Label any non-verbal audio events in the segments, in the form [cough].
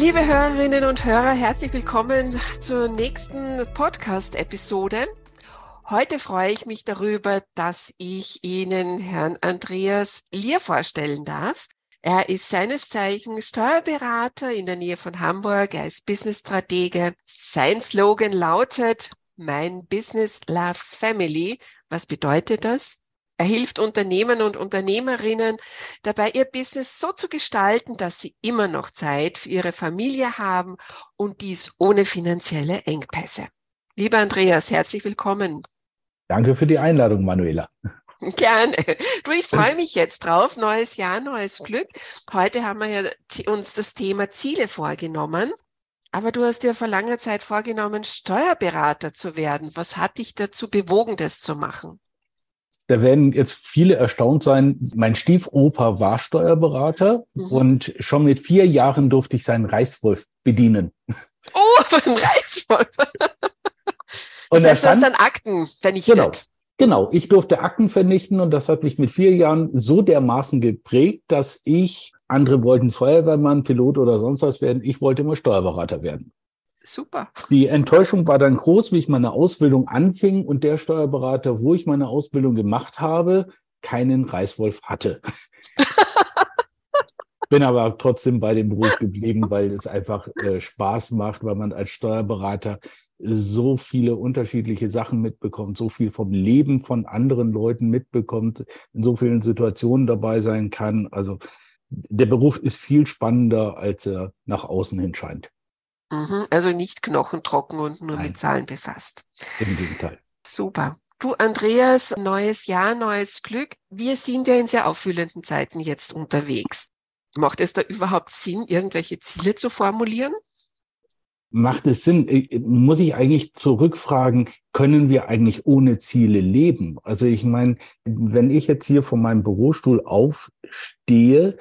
Liebe Hörerinnen und Hörer, herzlich willkommen zur nächsten Podcast-Episode. Heute freue ich mich darüber, dass ich Ihnen Herrn Andreas Lier vorstellen darf. Er ist seines Zeichens Steuerberater in der Nähe von Hamburg. Er ist Business-Stratege. Sein Slogan lautet, mein Business loves family. Was bedeutet das? Er hilft Unternehmen und Unternehmerinnen dabei, ihr Business so zu gestalten, dass sie immer noch Zeit für ihre Familie haben und dies ohne finanzielle Engpässe. Lieber Andreas, herzlich willkommen. Danke für die Einladung, Manuela. [laughs] Gerne. Du, ich freue [laughs] mich jetzt drauf. Neues Jahr, neues Glück. Heute haben wir ja uns das Thema Ziele vorgenommen. Aber du hast dir vor langer Zeit vorgenommen, Steuerberater zu werden. Was hat dich dazu bewogen, das zu machen? Da werden jetzt viele erstaunt sein. Mein Stiefoper war Steuerberater mhm. und schon mit vier Jahren durfte ich seinen Reichswolf bedienen. Oh, [laughs] ein Reichswolf. und das heißt, du hast dann Akten vernichtet. Genau. Genau, ich durfte Akten vernichten und das hat mich mit vier Jahren so dermaßen geprägt, dass ich, andere wollten Feuerwehrmann, Pilot oder sonst was werden, ich wollte immer Steuerberater werden. Super. Die Enttäuschung war dann groß, wie ich meine Ausbildung anfing und der Steuerberater, wo ich meine Ausbildung gemacht habe, keinen Reißwolf hatte. [laughs] Bin aber trotzdem bei dem Beruf geblieben, weil es einfach äh, Spaß macht, weil man als Steuerberater so viele unterschiedliche Sachen mitbekommt, so viel vom Leben von anderen Leuten mitbekommt, in so vielen Situationen dabei sein kann. Also der Beruf ist viel spannender, als er nach außen hin scheint. Mhm, also nicht knochentrocken und nur Nein. mit Zahlen befasst. Im Gegenteil. Super. Du, Andreas, neues Jahr, neues Glück. Wir sind ja in sehr auffüllenden Zeiten jetzt unterwegs. Macht es da überhaupt Sinn, irgendwelche Ziele zu formulieren? Macht es Sinn? Muss ich eigentlich zurückfragen, können wir eigentlich ohne Ziele leben? Also ich meine, wenn ich jetzt hier von meinem Bürostuhl aufstehe,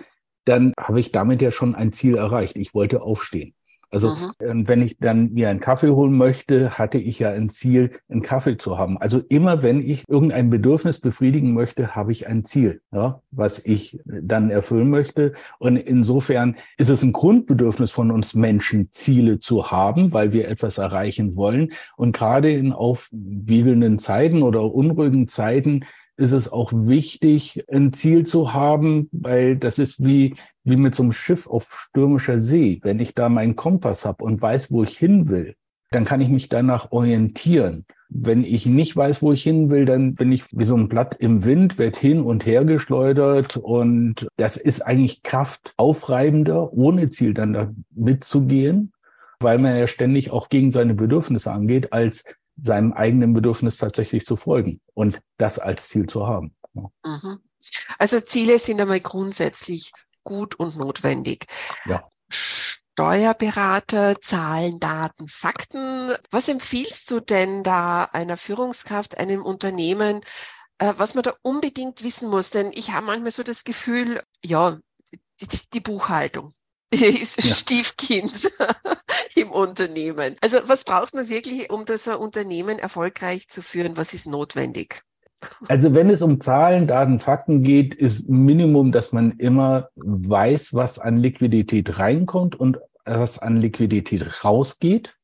dann habe ich damit ja schon ein Ziel erreicht. Ich wollte aufstehen. Also mhm. wenn ich dann mir einen Kaffee holen möchte, hatte ich ja ein Ziel, einen Kaffee zu haben. Also immer wenn ich irgendein Bedürfnis befriedigen möchte, habe ich ein Ziel, ja, was ich dann erfüllen möchte. Und insofern ist es ein Grundbedürfnis von uns Menschen, Ziele zu haben, weil wir etwas erreichen wollen. Und gerade in aufwiegelnden Zeiten oder unruhigen Zeiten ist es auch wichtig, ein Ziel zu haben, weil das ist wie, wie mit so einem Schiff auf stürmischer See. Wenn ich da meinen Kompass habe und weiß, wo ich hin will, dann kann ich mich danach orientieren. Wenn ich nicht weiß, wo ich hin will, dann bin ich wie so ein Blatt im Wind, werde hin und her geschleudert und das ist eigentlich kraftaufreibender, ohne Ziel dann da mitzugehen, weil man ja ständig auch gegen seine Bedürfnisse angeht, als seinem eigenen Bedürfnis tatsächlich zu folgen und das als Ziel zu haben. Mhm. Also Ziele sind einmal grundsätzlich gut und notwendig. Ja. Steuerberater, Zahlen, Daten, Fakten. Was empfiehlst du denn da einer Führungskraft, einem Unternehmen, äh, was man da unbedingt wissen muss? Denn ich habe manchmal so das Gefühl, ja, die, die Buchhaltung [laughs] ist ja. Stiefkind [laughs] im Unternehmen. Also was braucht man wirklich, um das Unternehmen erfolgreich zu führen? Was ist notwendig? Also wenn es um Zahlen, Daten, Fakten geht, ist Minimum, dass man immer weiß, was an Liquidität reinkommt und was an Liquidität rausgeht.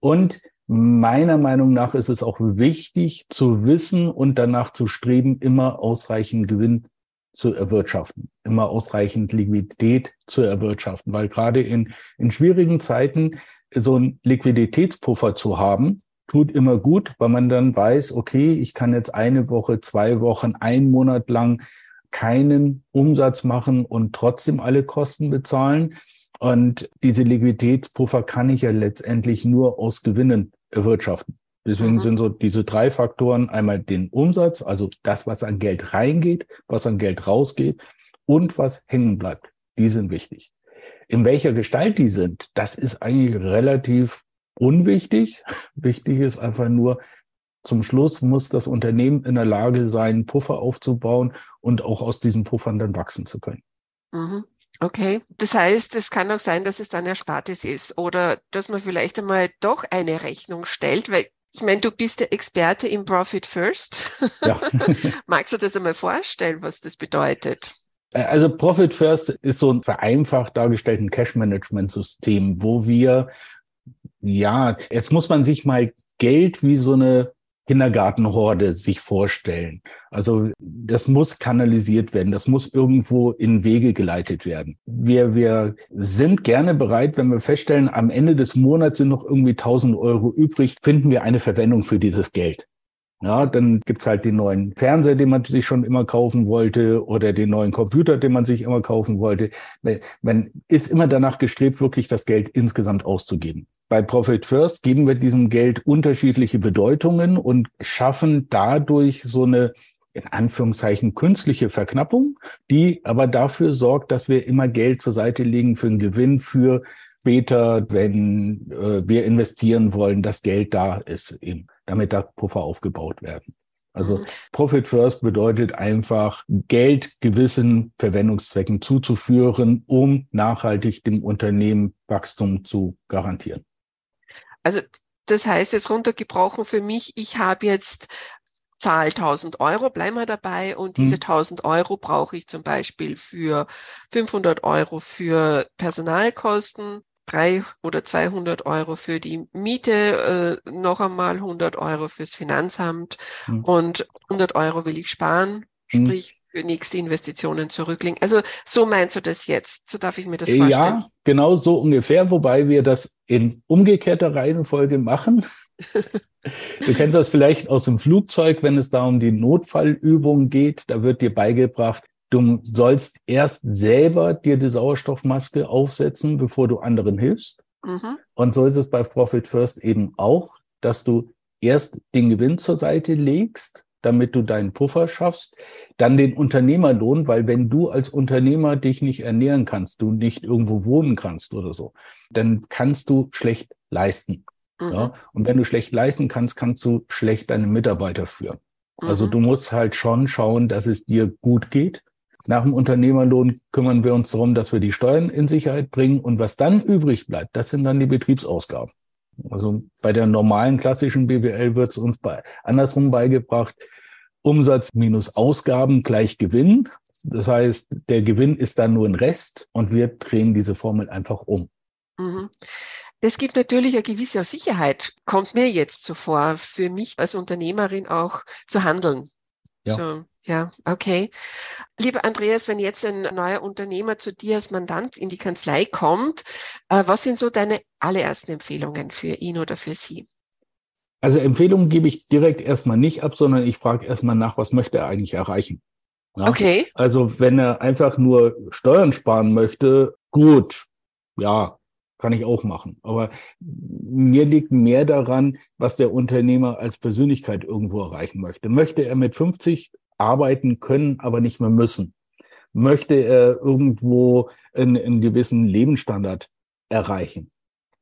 Und meiner Meinung nach ist es auch wichtig zu wissen und danach zu streben, immer ausreichend Gewinn zu erwirtschaften, immer ausreichend Liquidität zu erwirtschaften, weil gerade in, in schwierigen Zeiten so ein Liquiditätspuffer zu haben, tut immer gut, weil man dann weiß, okay, ich kann jetzt eine Woche, zwei Wochen, einen Monat lang keinen Umsatz machen und trotzdem alle Kosten bezahlen. Und diese Liquiditätspuffer kann ich ja letztendlich nur aus Gewinnen erwirtschaften. Deswegen mhm. sind so diese drei Faktoren einmal den Umsatz, also das, was an Geld reingeht, was an Geld rausgeht und was hängen bleibt. Die sind wichtig. In welcher Gestalt die sind, das ist eigentlich relativ unwichtig. [laughs] Wichtig ist einfach nur, zum Schluss muss das Unternehmen in der Lage sein, Puffer aufzubauen und auch aus diesen Puffern dann wachsen zu können. Mhm. Okay, das heißt, es kann auch sein, dass es dann Erspartes ist oder dass man vielleicht einmal doch eine Rechnung stellt, weil ich meine, du bist der Experte im Profit First. Ja. [laughs] Magst du das einmal vorstellen, was das bedeutet? Also Profit First ist so ein vereinfacht dargestelltes Cash-Management-System, wo wir, ja, jetzt muss man sich mal Geld wie so eine Kindergartenhorde sich vorstellen. Also das muss kanalisiert werden, das muss irgendwo in Wege geleitet werden. Wir, wir sind gerne bereit, wenn wir feststellen, am Ende des Monats sind noch irgendwie 1000 Euro übrig, finden wir eine Verwendung für dieses Geld. Ja, dann gibt's halt den neuen Fernseher, den man sich schon immer kaufen wollte, oder den neuen Computer, den man sich immer kaufen wollte. Man ist immer danach gestrebt, wirklich das Geld insgesamt auszugeben. Bei Profit First geben wir diesem Geld unterschiedliche Bedeutungen und schaffen dadurch so eine in Anführungszeichen künstliche Verknappung, die aber dafür sorgt, dass wir immer Geld zur Seite legen für einen Gewinn, für später, wenn äh, wir investieren wollen, das Geld da ist, eben, damit da Puffer aufgebaut werden. Also mhm. Profit First bedeutet einfach, Geld gewissen Verwendungszwecken zuzuführen, um nachhaltig dem Unternehmen Wachstum zu garantieren. Also das heißt jetzt runtergebrochen für mich, ich habe jetzt Zahl 1000 Euro, bleiben wir dabei und diese 1000 hm. Euro brauche ich zum Beispiel für 500 Euro für Personalkosten, drei oder 200 Euro für die Miete, äh, noch einmal 100 Euro fürs Finanzamt mhm. und 100 Euro will ich sparen, hm. sprich mhm. für nächste Investitionen zurücklegen. Also so meinst du das jetzt? So darf ich mir das vorstellen? Ja, genau so ungefähr, wobei wir das in umgekehrter Reihenfolge machen. [laughs] Du kennst das vielleicht aus dem Flugzeug, wenn es da um die Notfallübung geht. Da wird dir beigebracht, Du sollst erst selber dir die Sauerstoffmaske aufsetzen, bevor du anderen hilfst. Mhm. Und so ist es bei Profit First eben auch, dass du erst den Gewinn zur Seite legst, damit du deinen Puffer schaffst, dann den Unternehmerlohn, weil wenn du als Unternehmer dich nicht ernähren kannst, du nicht irgendwo wohnen kannst oder so, dann kannst du schlecht leisten. Mhm. Ja? Und wenn du schlecht leisten kannst, kannst du schlecht deine Mitarbeiter führen. Also mhm. du musst halt schon schauen, dass es dir gut geht nach dem Unternehmerlohn kümmern wir uns darum, dass wir die Steuern in Sicherheit bringen. Und was dann übrig bleibt, das sind dann die Betriebsausgaben. Also bei der normalen klassischen BWL wird es uns bei, andersrum beigebracht. Umsatz minus Ausgaben gleich Gewinn. Das heißt, der Gewinn ist dann nur ein Rest und wir drehen diese Formel einfach um. Mhm. Es gibt natürlich eine gewisse Sicherheit, kommt mir jetzt so vor, für mich als Unternehmerin auch zu handeln. Ja. So, ja, okay. Lieber Andreas, wenn jetzt ein neuer Unternehmer zu dir als Mandant in die Kanzlei kommt, äh, was sind so deine allerersten Empfehlungen für ihn oder für sie? Also Empfehlungen gebe ich direkt erstmal nicht ab, sondern ich frage erstmal nach, was möchte er eigentlich erreichen. Ja? Okay. Also wenn er einfach nur Steuern sparen möchte, gut, ja, kann ich auch machen. Aber mir liegt mehr daran, was der Unternehmer als Persönlichkeit irgendwo erreichen möchte. Möchte er mit 50 arbeiten können, aber nicht mehr müssen? Möchte er irgendwo einen, einen gewissen Lebensstandard erreichen?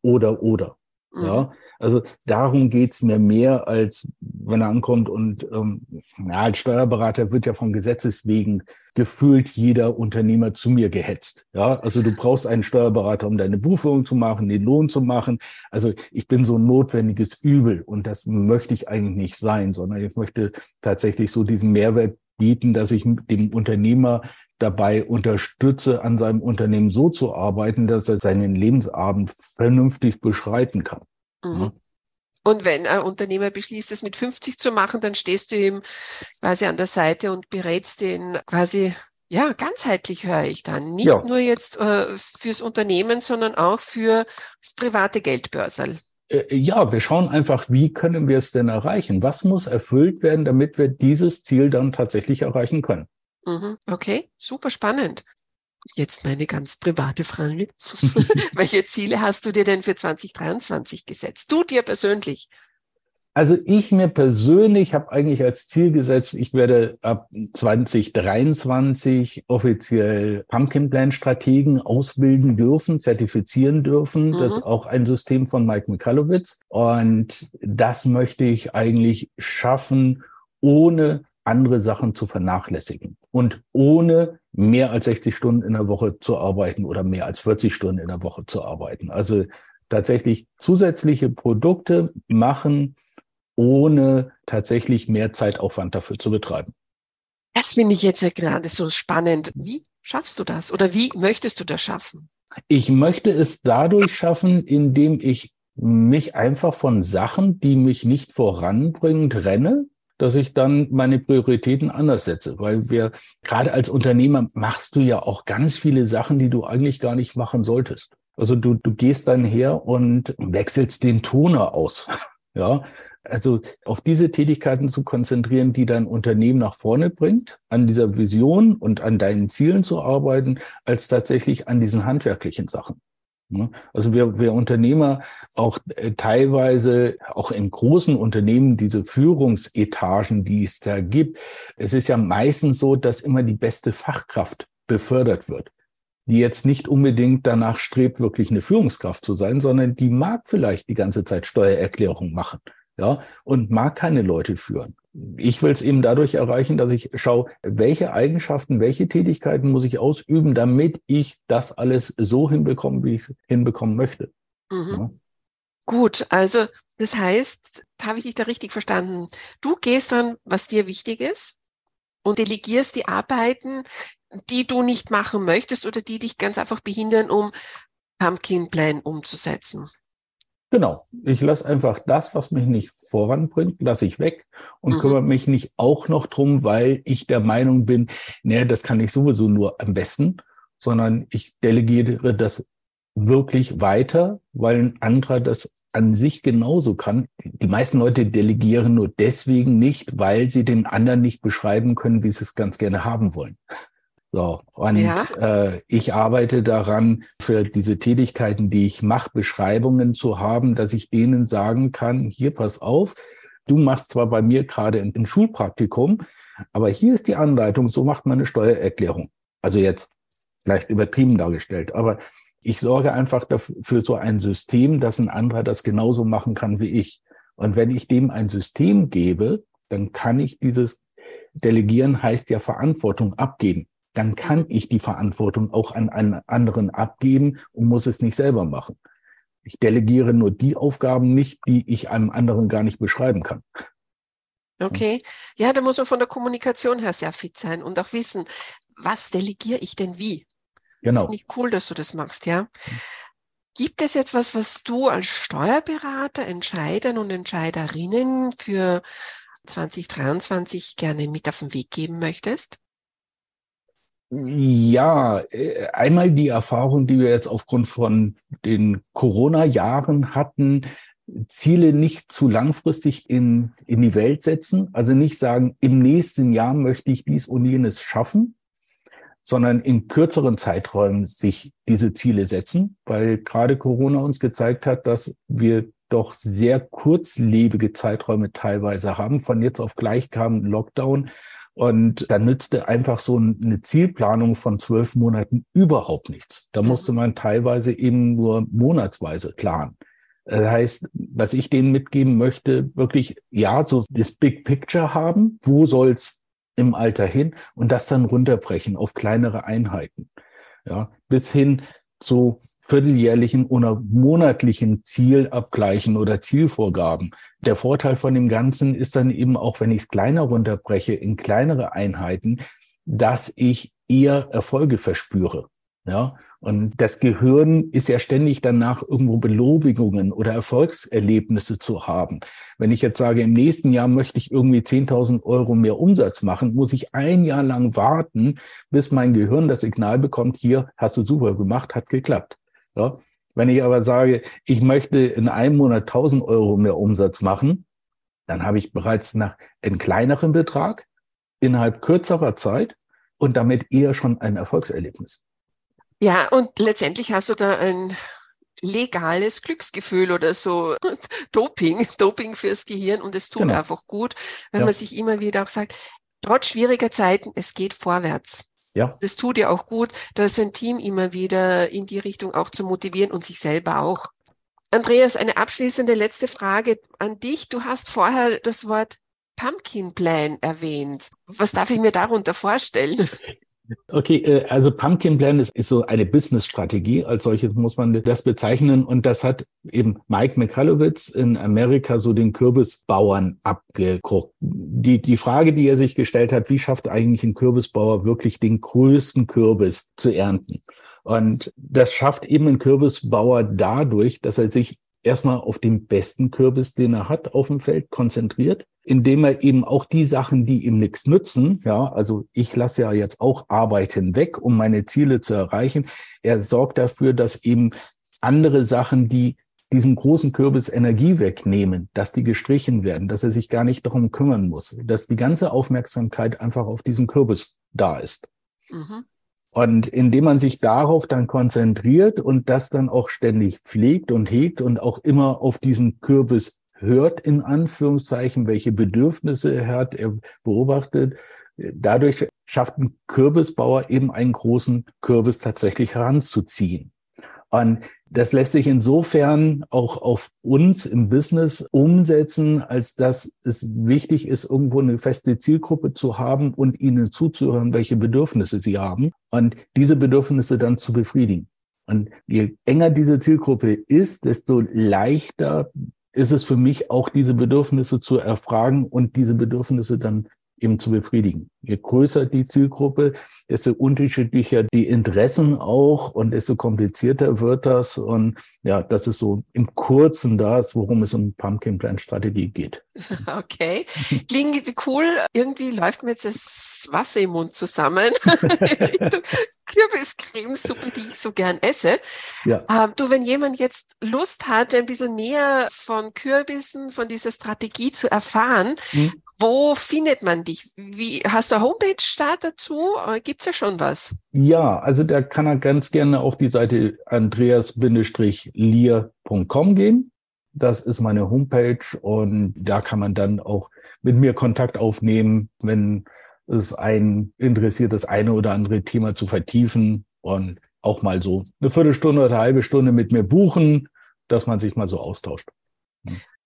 Oder, oder. Mhm. Ja, also darum geht's mir mehr, als wenn er ankommt und ähm, ja, als Steuerberater wird ja von Gesetzes wegen gefühlt jeder Unternehmer zu mir gehetzt. Ja, also du brauchst einen Steuerberater, um deine Buchführung zu machen, den Lohn zu machen. Also ich bin so ein notwendiges Übel und das möchte ich eigentlich nicht sein, sondern ich möchte tatsächlich so diesen Mehrwert bieten, dass ich dem Unternehmer dabei unterstütze, an seinem Unternehmen so zu arbeiten, dass er seinen Lebensabend vernünftig beschreiten kann. Mhm. Und wenn ein Unternehmer beschließt, es mit 50 zu machen, dann stehst du ihm quasi an der Seite und berätst den quasi, ja, ganzheitlich höre ich dann. Nicht ja. nur jetzt äh, fürs Unternehmen, sondern auch für das private Geldbörsel. Äh, ja, wir schauen einfach, wie können wir es denn erreichen? Was muss erfüllt werden, damit wir dieses Ziel dann tatsächlich erreichen können? Mhm, okay, super spannend. Jetzt meine ganz private Frage. [laughs] [laughs] Welche Ziele hast du dir denn für 2023 gesetzt? Du dir persönlich? Also ich mir persönlich habe eigentlich als Ziel gesetzt, ich werde ab 2023 offiziell Pumpkin Plan Strategen ausbilden dürfen, zertifizieren dürfen. Mhm. Das ist auch ein System von Mike Mikalowitz. Und das möchte ich eigentlich schaffen, ohne andere Sachen zu vernachlässigen und ohne mehr als 60 Stunden in der Woche zu arbeiten oder mehr als 40 Stunden in der Woche zu arbeiten. Also tatsächlich zusätzliche Produkte machen, ohne tatsächlich mehr Zeitaufwand dafür zu betreiben. Das finde ich jetzt ja gerade so spannend. Wie schaffst du das oder wie möchtest du das schaffen? Ich möchte es dadurch schaffen, indem ich mich einfach von Sachen, die mich nicht voranbringen, trenne, dass ich dann meine Prioritäten anders setze. Weil wir, gerade als Unternehmer, machst du ja auch ganz viele Sachen, die du eigentlich gar nicht machen solltest. Also du, du gehst dann her und wechselst den Toner aus. [laughs] Ja, also auf diese Tätigkeiten zu konzentrieren, die dein Unternehmen nach vorne bringt, an dieser Vision und an deinen Zielen zu arbeiten, als tatsächlich an diesen handwerklichen Sachen. Also wir, wir Unternehmer auch äh, teilweise auch in großen Unternehmen diese Führungsetagen, die es da gibt. Es ist ja meistens so, dass immer die beste Fachkraft befördert wird, die jetzt nicht unbedingt danach strebt, wirklich eine Führungskraft zu sein, sondern die mag vielleicht die ganze Zeit Steuererklärung machen ja, und mag keine Leute führen. Ich will es eben dadurch erreichen, dass ich schaue, welche Eigenschaften, welche Tätigkeiten muss ich ausüben, damit ich das alles so hinbekomme, wie ich es hinbekommen möchte. Mhm. Ja. Gut, also das heißt, habe ich dich da richtig verstanden? Du gehst dann, was dir wichtig ist und delegierst die Arbeiten, die du nicht machen möchtest oder die dich ganz einfach behindern, um Pumpkin Plan umzusetzen. Genau. Ich lasse einfach das, was mich nicht voranbringt, lasse ich weg und mhm. kümmere mich nicht auch noch drum, weil ich der Meinung bin, naja, das kann ich sowieso nur am besten, sondern ich delegiere das wirklich weiter, weil ein anderer das an sich genauso kann. Die meisten Leute delegieren nur deswegen nicht, weil sie den anderen nicht beschreiben können, wie sie es ganz gerne haben wollen. So, und ja. äh, ich arbeite daran, für diese Tätigkeiten, die ich mache, Beschreibungen zu haben, dass ich denen sagen kann, hier pass auf, du machst zwar bei mir gerade ein, ein Schulpraktikum, aber hier ist die Anleitung, so macht man eine Steuererklärung. Also jetzt vielleicht übertrieben dargestellt, aber ich sorge einfach dafür, für so ein System, dass ein anderer das genauso machen kann wie ich. Und wenn ich dem ein System gebe, dann kann ich dieses Delegieren heißt ja Verantwortung abgeben dann kann ich die Verantwortung auch an einen anderen abgeben und muss es nicht selber machen. Ich delegiere nur die Aufgaben nicht, die ich einem anderen gar nicht beschreiben kann. Okay. Ja, da muss man von der Kommunikation her sehr fit sein und auch wissen, was delegiere ich denn wie? Genau. Finde ich cool, dass du das machst, ja. Gibt es etwas, was du als Steuerberater Entscheidern und Entscheiderinnen für 2023 gerne mit auf den Weg geben möchtest? Ja, äh, einmal die Erfahrung, die wir jetzt aufgrund von den Corona-Jahren hatten, Ziele nicht zu langfristig in, in die Welt setzen. Also nicht sagen, im nächsten Jahr möchte ich dies und jenes schaffen, sondern in kürzeren Zeiträumen sich diese Ziele setzen, weil gerade Corona uns gezeigt hat, dass wir doch sehr kurzlebige Zeiträume teilweise haben. Von jetzt auf gleich kam Lockdown und da nützte einfach so eine Zielplanung von zwölf Monaten überhaupt nichts. Da mhm. musste man teilweise eben nur monatsweise planen. Das heißt, was ich denen mitgeben möchte, wirklich, ja, so das Big Picture haben. Wo soll's im Alter hin? Und das dann runterbrechen auf kleinere Einheiten. Ja, bis hin zu vierteljährlichen oder monatlichen Zielabgleichen oder Zielvorgaben. Der Vorteil von dem Ganzen ist dann eben auch, wenn ich es kleiner runterbreche in kleinere Einheiten, dass ich eher Erfolge verspüre. Ja, und das Gehirn ist ja ständig danach, irgendwo Belobigungen oder Erfolgserlebnisse zu haben. Wenn ich jetzt sage, im nächsten Jahr möchte ich irgendwie 10.000 Euro mehr Umsatz machen, muss ich ein Jahr lang warten, bis mein Gehirn das Signal bekommt, hier hast du super gemacht, hat geklappt. Ja? Wenn ich aber sage, ich möchte in einem Monat 1.000 Euro mehr Umsatz machen, dann habe ich bereits nach einen kleineren Betrag innerhalb kürzerer Zeit und damit eher schon ein Erfolgserlebnis. Ja, und letztendlich hast du da ein legales Glücksgefühl oder so Doping, [laughs] Doping fürs Gehirn und es tut genau. einfach gut, wenn ja. man sich immer wieder auch sagt, trotz schwieriger Zeiten, es geht vorwärts. Ja. Das tut ja auch gut, das ein Team immer wieder in die Richtung auch zu motivieren und sich selber auch. Andreas, eine abschließende letzte Frage an dich. Du hast vorher das Wort Pumpkin Plan erwähnt. Was darf ich mir darunter vorstellen? [laughs] Okay, äh, also Pumpkin Plan ist, ist so eine Business-Strategie. Als solches muss man das bezeichnen. Und das hat eben Mike Michalowitz in Amerika so den Kürbisbauern abgeguckt. Die, die Frage, die er sich gestellt hat, wie schafft eigentlich ein Kürbisbauer wirklich den größten Kürbis zu ernten? Und das schafft eben ein Kürbisbauer dadurch, dass er sich erstmal auf den besten Kürbis, den er hat, auf dem Feld konzentriert indem er eben auch die Sachen, die ihm nichts nützen, ja, also ich lasse ja jetzt auch Arbeiten weg, um meine Ziele zu erreichen. Er sorgt dafür, dass eben andere Sachen, die diesem großen Kürbis Energie wegnehmen, dass die gestrichen werden, dass er sich gar nicht darum kümmern muss, dass die ganze Aufmerksamkeit einfach auf diesen Kürbis da ist. Mhm. Und indem man sich darauf dann konzentriert und das dann auch ständig pflegt und hegt und auch immer auf diesen Kürbis hört in Anführungszeichen, welche Bedürfnisse er hat, er beobachtet. Dadurch schafft ein Kürbisbauer eben einen großen Kürbis tatsächlich heranzuziehen. Und das lässt sich insofern auch auf uns im Business umsetzen, als dass es wichtig ist, irgendwo eine feste Zielgruppe zu haben und ihnen zuzuhören, welche Bedürfnisse sie haben und diese Bedürfnisse dann zu befriedigen. Und je enger diese Zielgruppe ist, desto leichter ist es für mich auch diese Bedürfnisse zu erfragen und diese Bedürfnisse dann eben zu befriedigen. Je größer die Zielgruppe, desto unterschiedlicher die Interessen auch und desto komplizierter wird das. Und ja, das ist so im Kurzen das, worum es um Pumpkin Plant Strategie geht. [laughs] Okay, klingt cool. Irgendwie läuft mir jetzt das Wasser im Mund zusammen. [laughs] Kürbiscremesuppe, die ich so gern esse. Ja. Ähm, du, wenn jemand jetzt Lust hat, ein bisschen mehr von Kürbissen, von dieser Strategie zu erfahren, hm. wo findet man dich? Wie, hast du eine Homepage-Start dazu? Äh, Gibt es ja schon was? Ja, also da kann er ganz gerne auf die Seite andreas-lier.com gehen. Das ist meine Homepage und da kann man dann auch mit mir Kontakt aufnehmen, wenn es einen interessiert, das eine oder andere Thema zu vertiefen und auch mal so eine Viertelstunde oder eine halbe Stunde mit mir buchen, dass man sich mal so austauscht.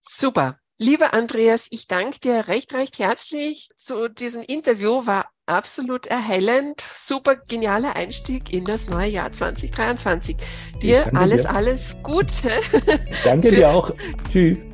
Super. Lieber Andreas, ich danke dir recht, recht herzlich zu diesem Interview. War absolut erhellend. Super genialer Einstieg in das neue Jahr 2023. Dir alles, dir. alles Gute. Danke [laughs] dir auch. Tschüss.